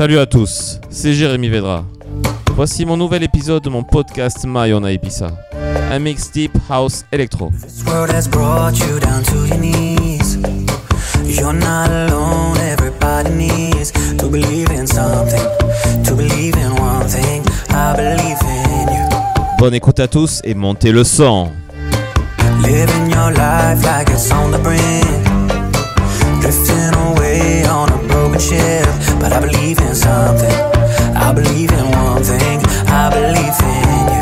Salut à tous, c'est Jérémy Vedra. Voici mon nouvel épisode de mon podcast My on Ibiza. Un mix deep house electro. Bonne écoute à tous et montez le son. friendship, but I believe in something. I believe in one thing. I believe in you.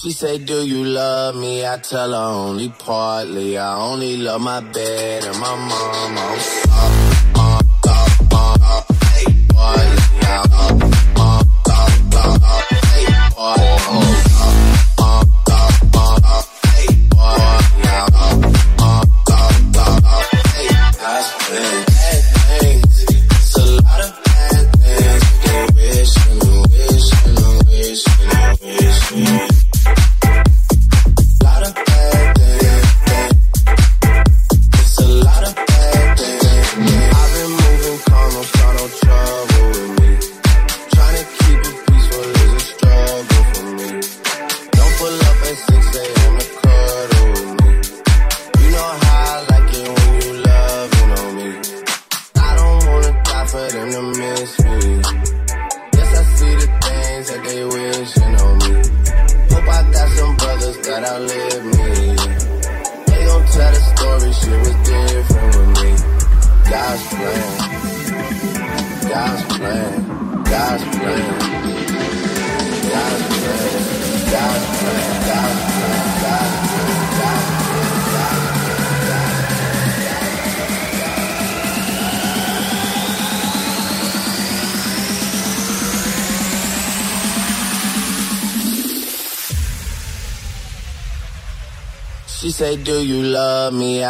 She say, do you love me? I tell her only partly. I only love my bed and my mom. Oh, oh, oh, hey, boy, yeah,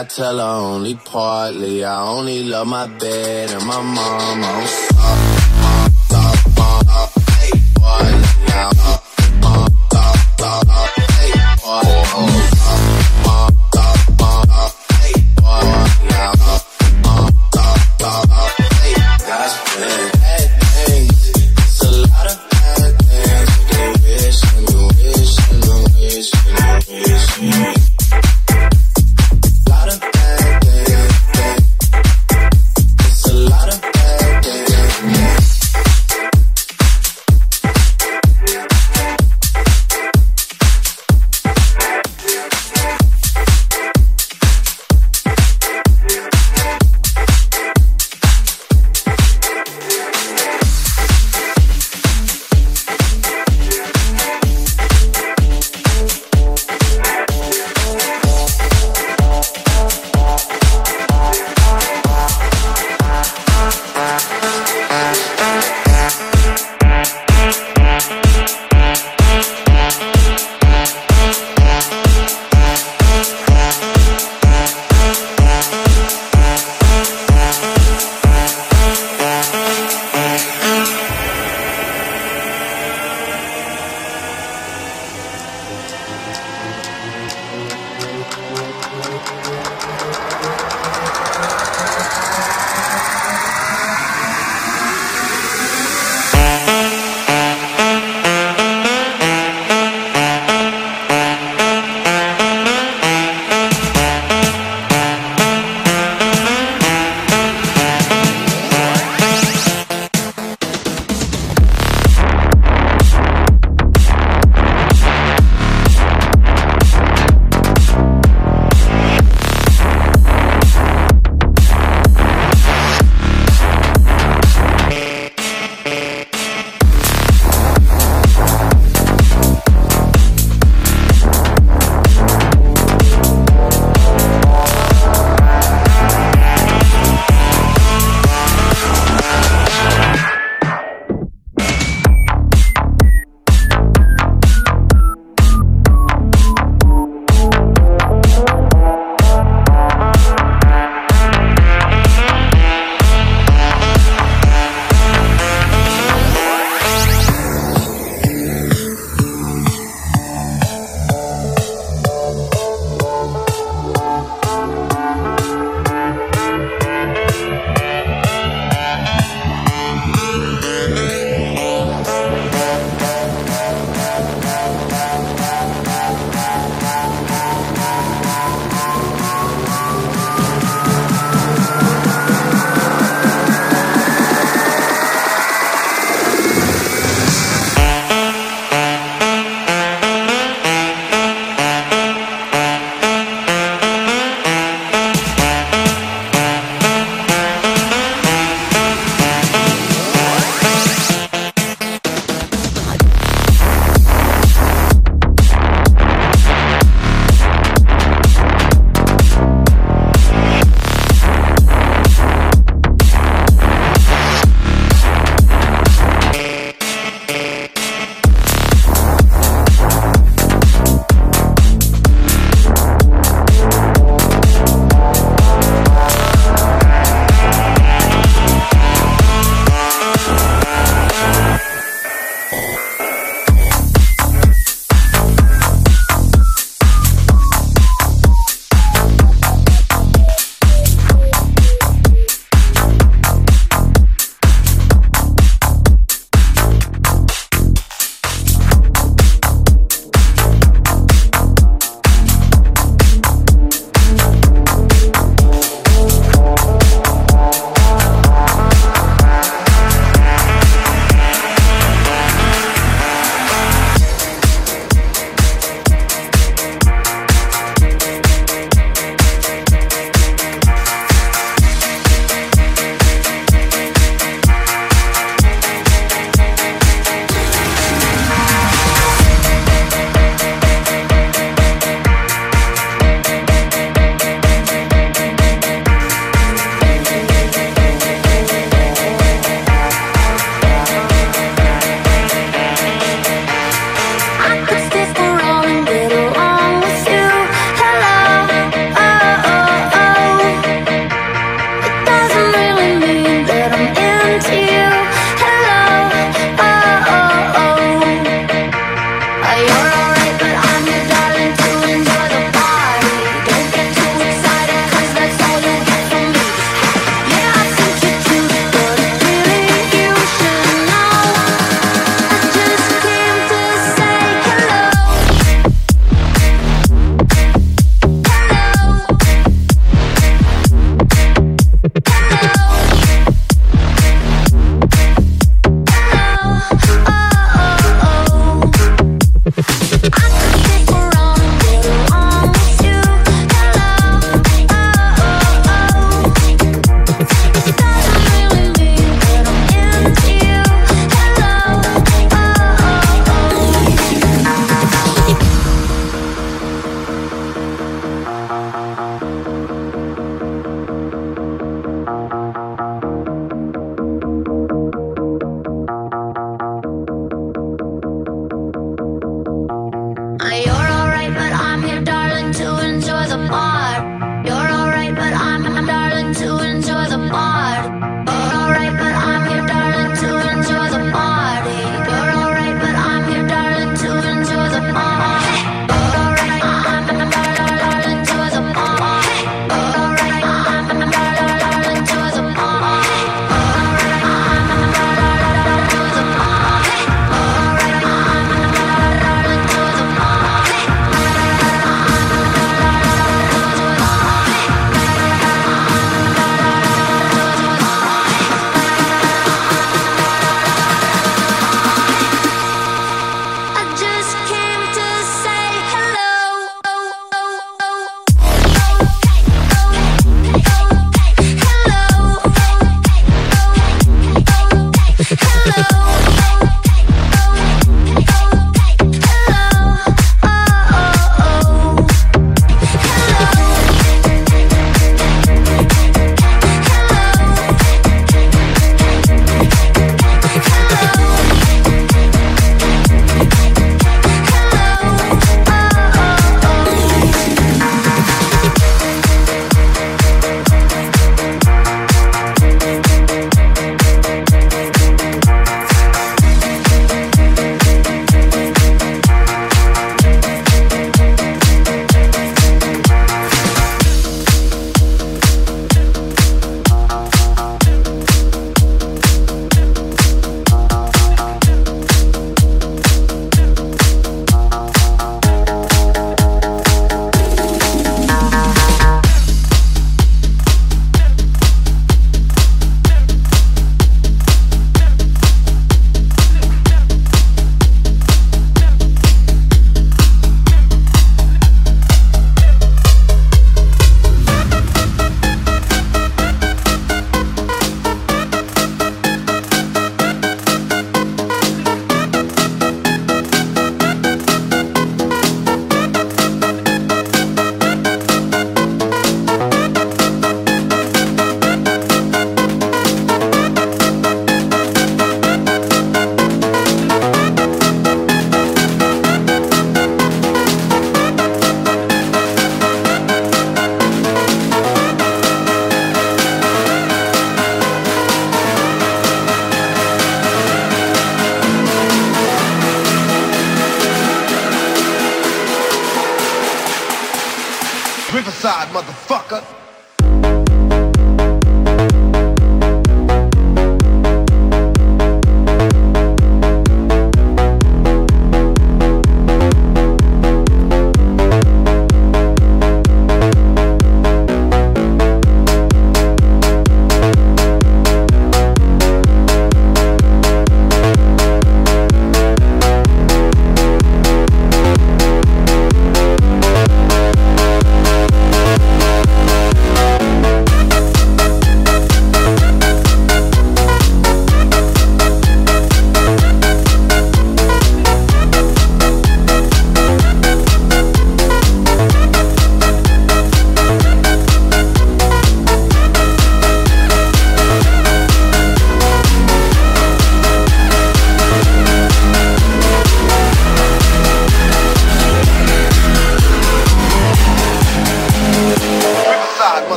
I tell her only partly. I only love my bed and my mom.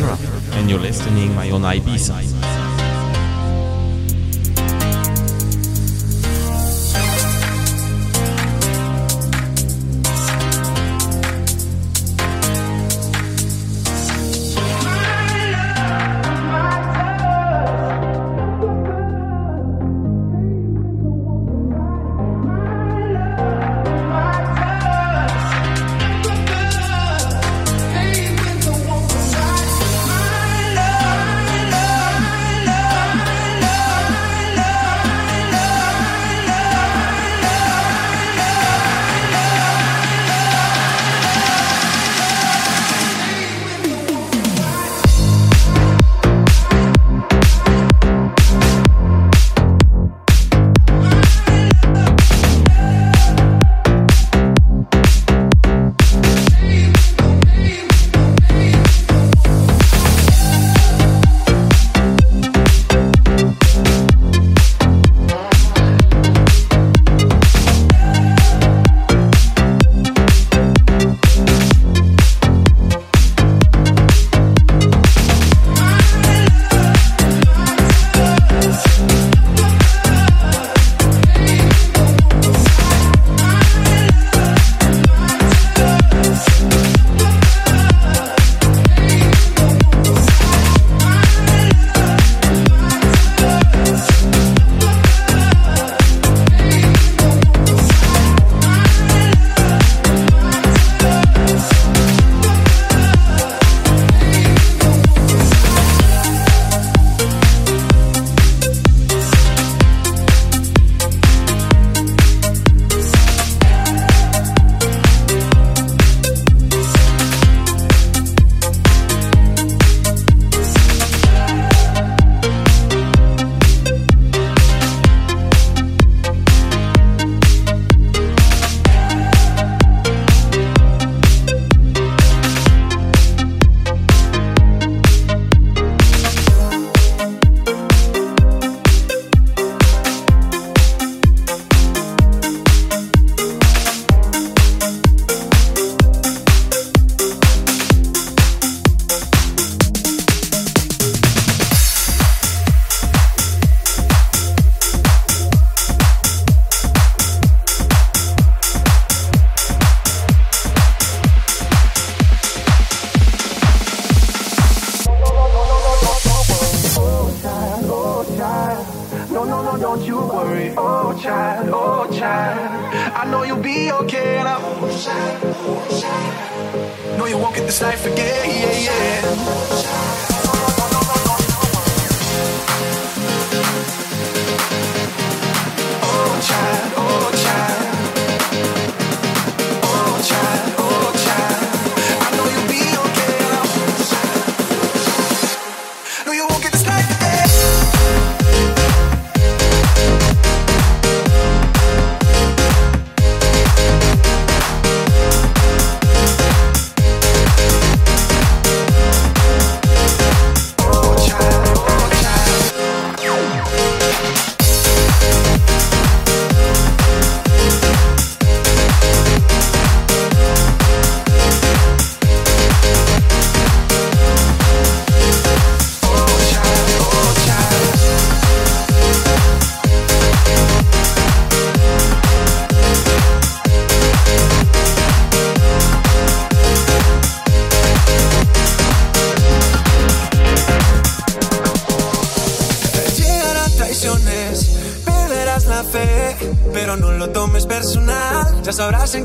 And you're listening my own Ibiza.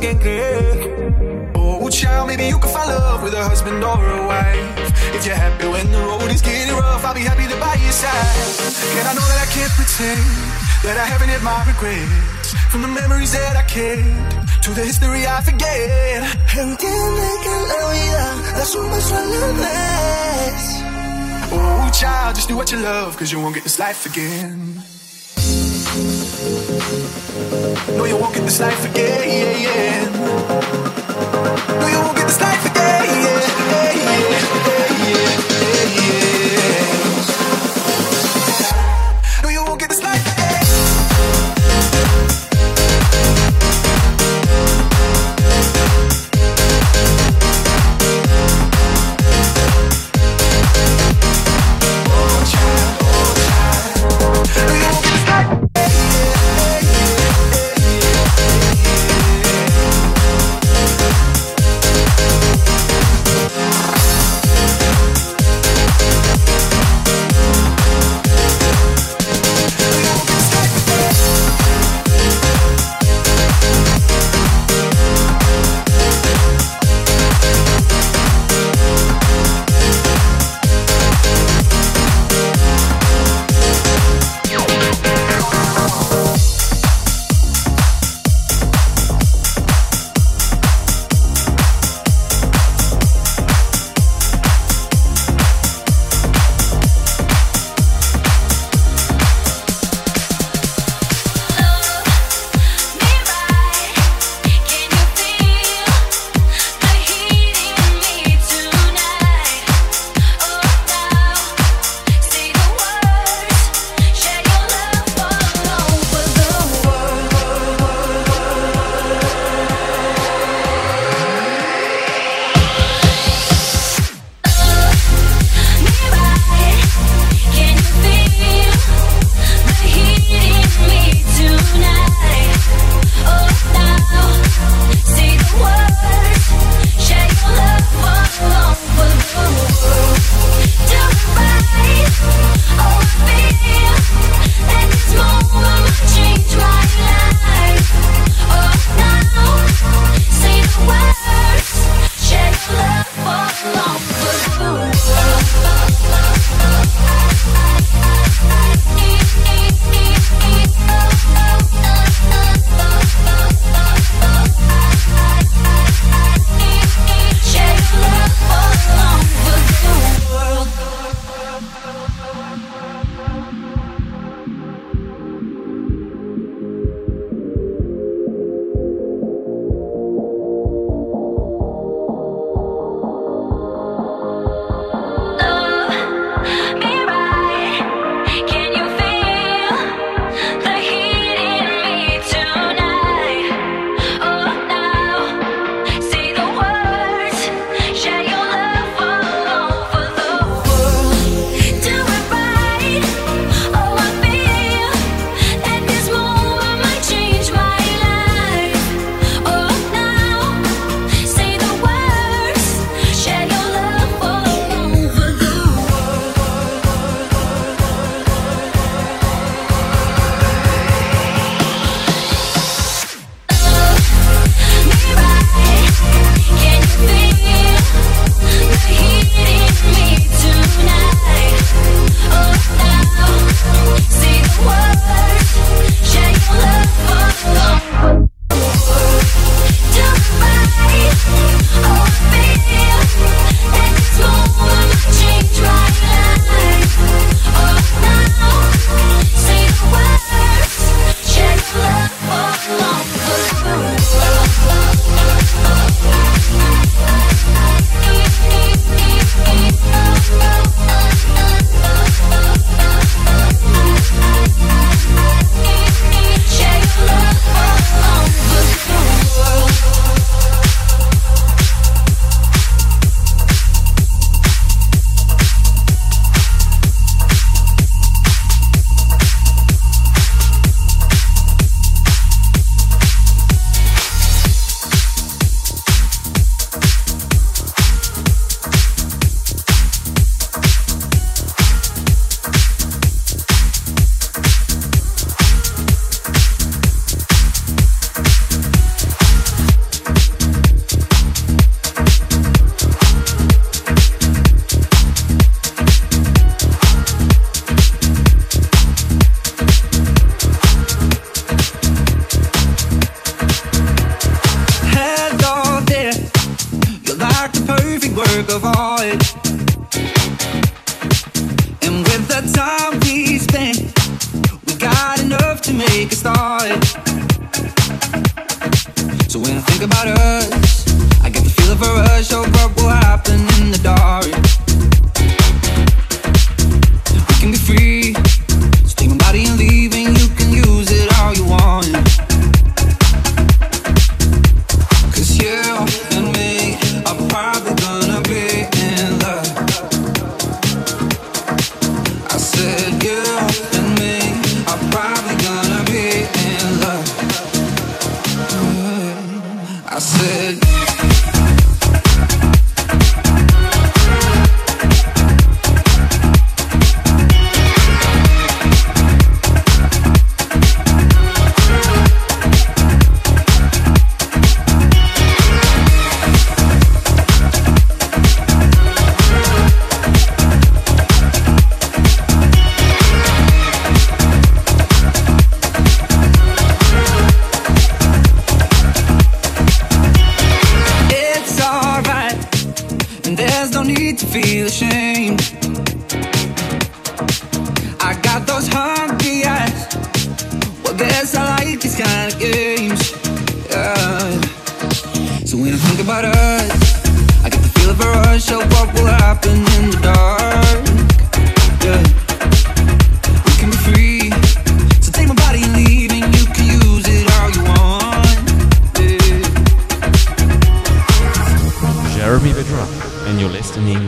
Quién creer. Oh, child, maybe you can find love with a husband or a wife. If you're happy when the road is getting rough, I'll be happy to by your side. And I know that I can't pretend that I haven't had my regrets. From the memories that I kept to the history I forget. Entiende que la vida das un paso a la. Oh, child, just do what you love, cause you won't get this life again. No, you won't get this life again,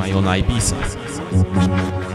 you're listening my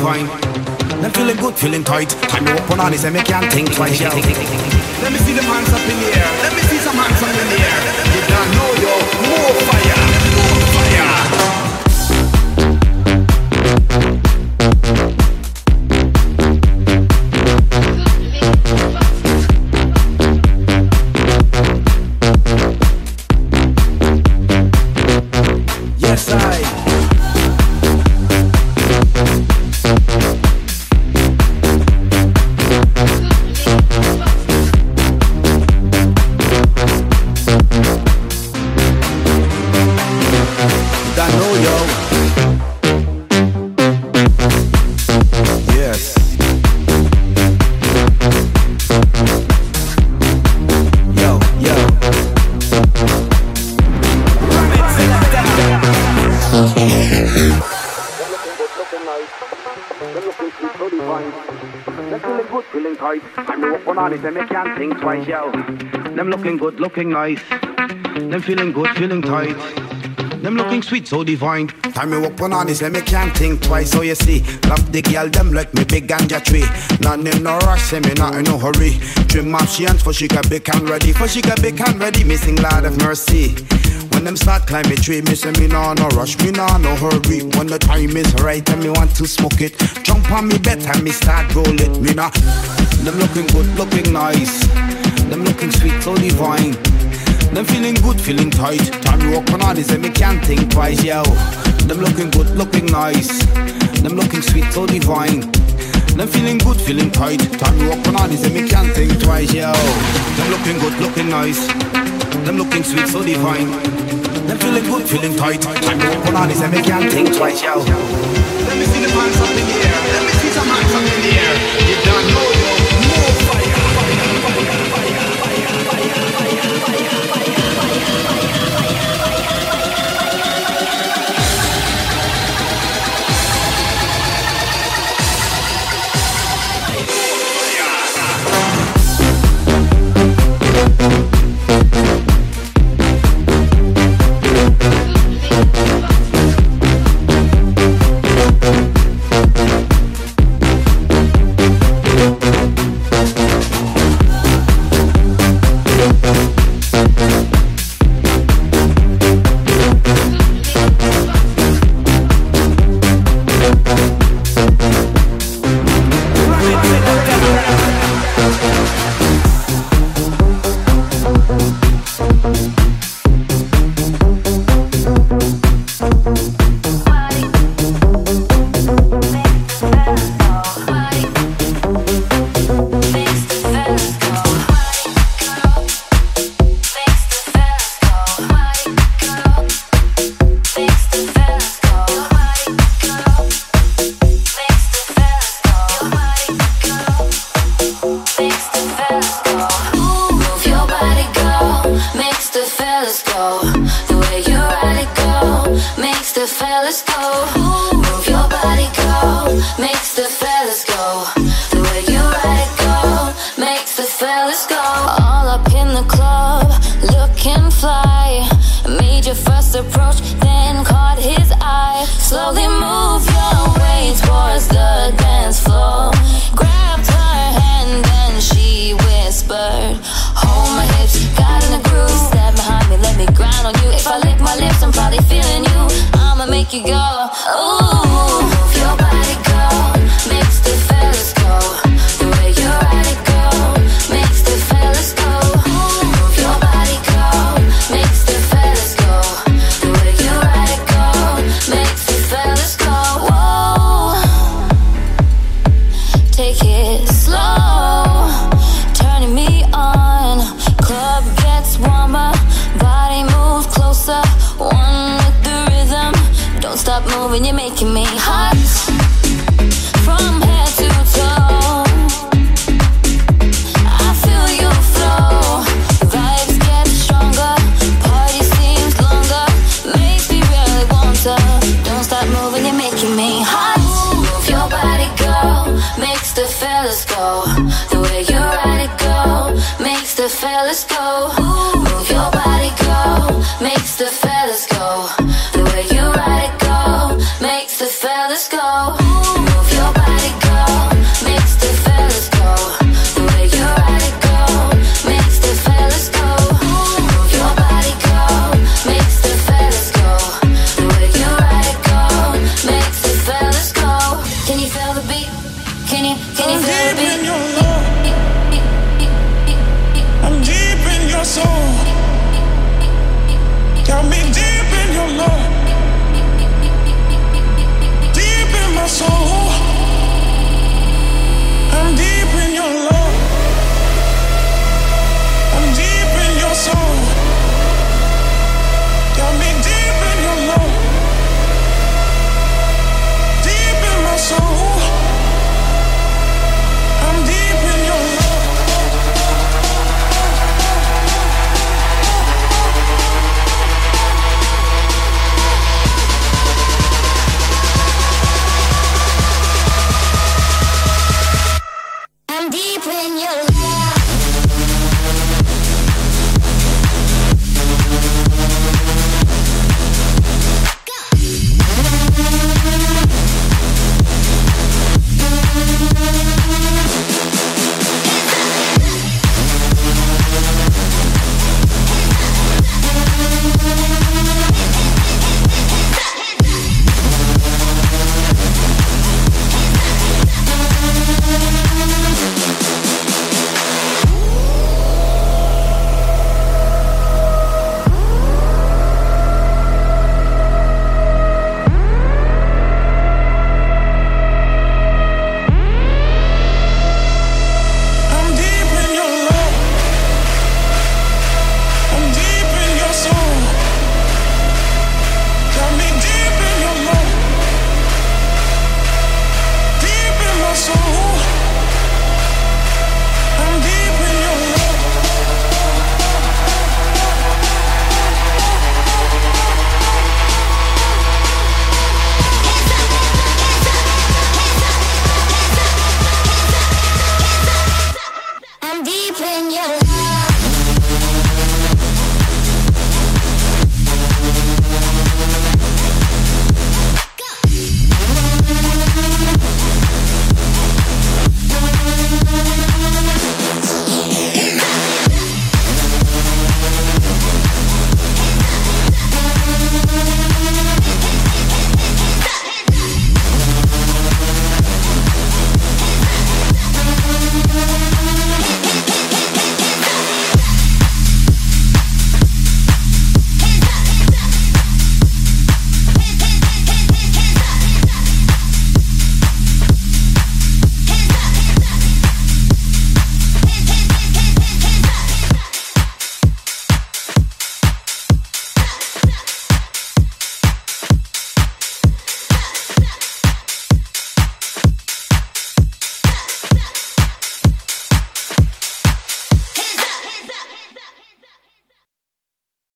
Divine. Them feeling good, feeling tight. Time to open on this and me can't think twice. Let me see them hands up in the air. Let me see some hands up in the air. Feeling tight. I'm open on it and they can't think twice, yo. Them looking good, looking nice. Them feeling good, feeling tight. Them looking sweet, so divine. Time me walk on this, and me can't think twice. So you see, love the girl, them like me big ganja tree. None in no rush, say me not in no hurry. Trim up she hands for she can big and ready. For she can big and ready, missing Lord of mercy. When them start climbing tree, me say me nah no rush, me nah no hurry. When the time is right and me want to smoke it, jump on me bed and me start roll it. Me nah. Them looking good, looking nice. Them looking sweet, so divine. Them feeling good, feeling tight. Time you walk on all this and me can't think twice, yo. Them looking good, looking nice. Them looking sweet, so divine. Them feeling good, feeling tight. Time you walk on all this and me can't think twice, yo. Them looking good, looking nice. Them looking sweet, so divine. Them feeling good, feeling tight. You walk on this and me can't think twice, yo. Let me see the hands up in the air. Let me see some hands up in the air. You don't know, yo.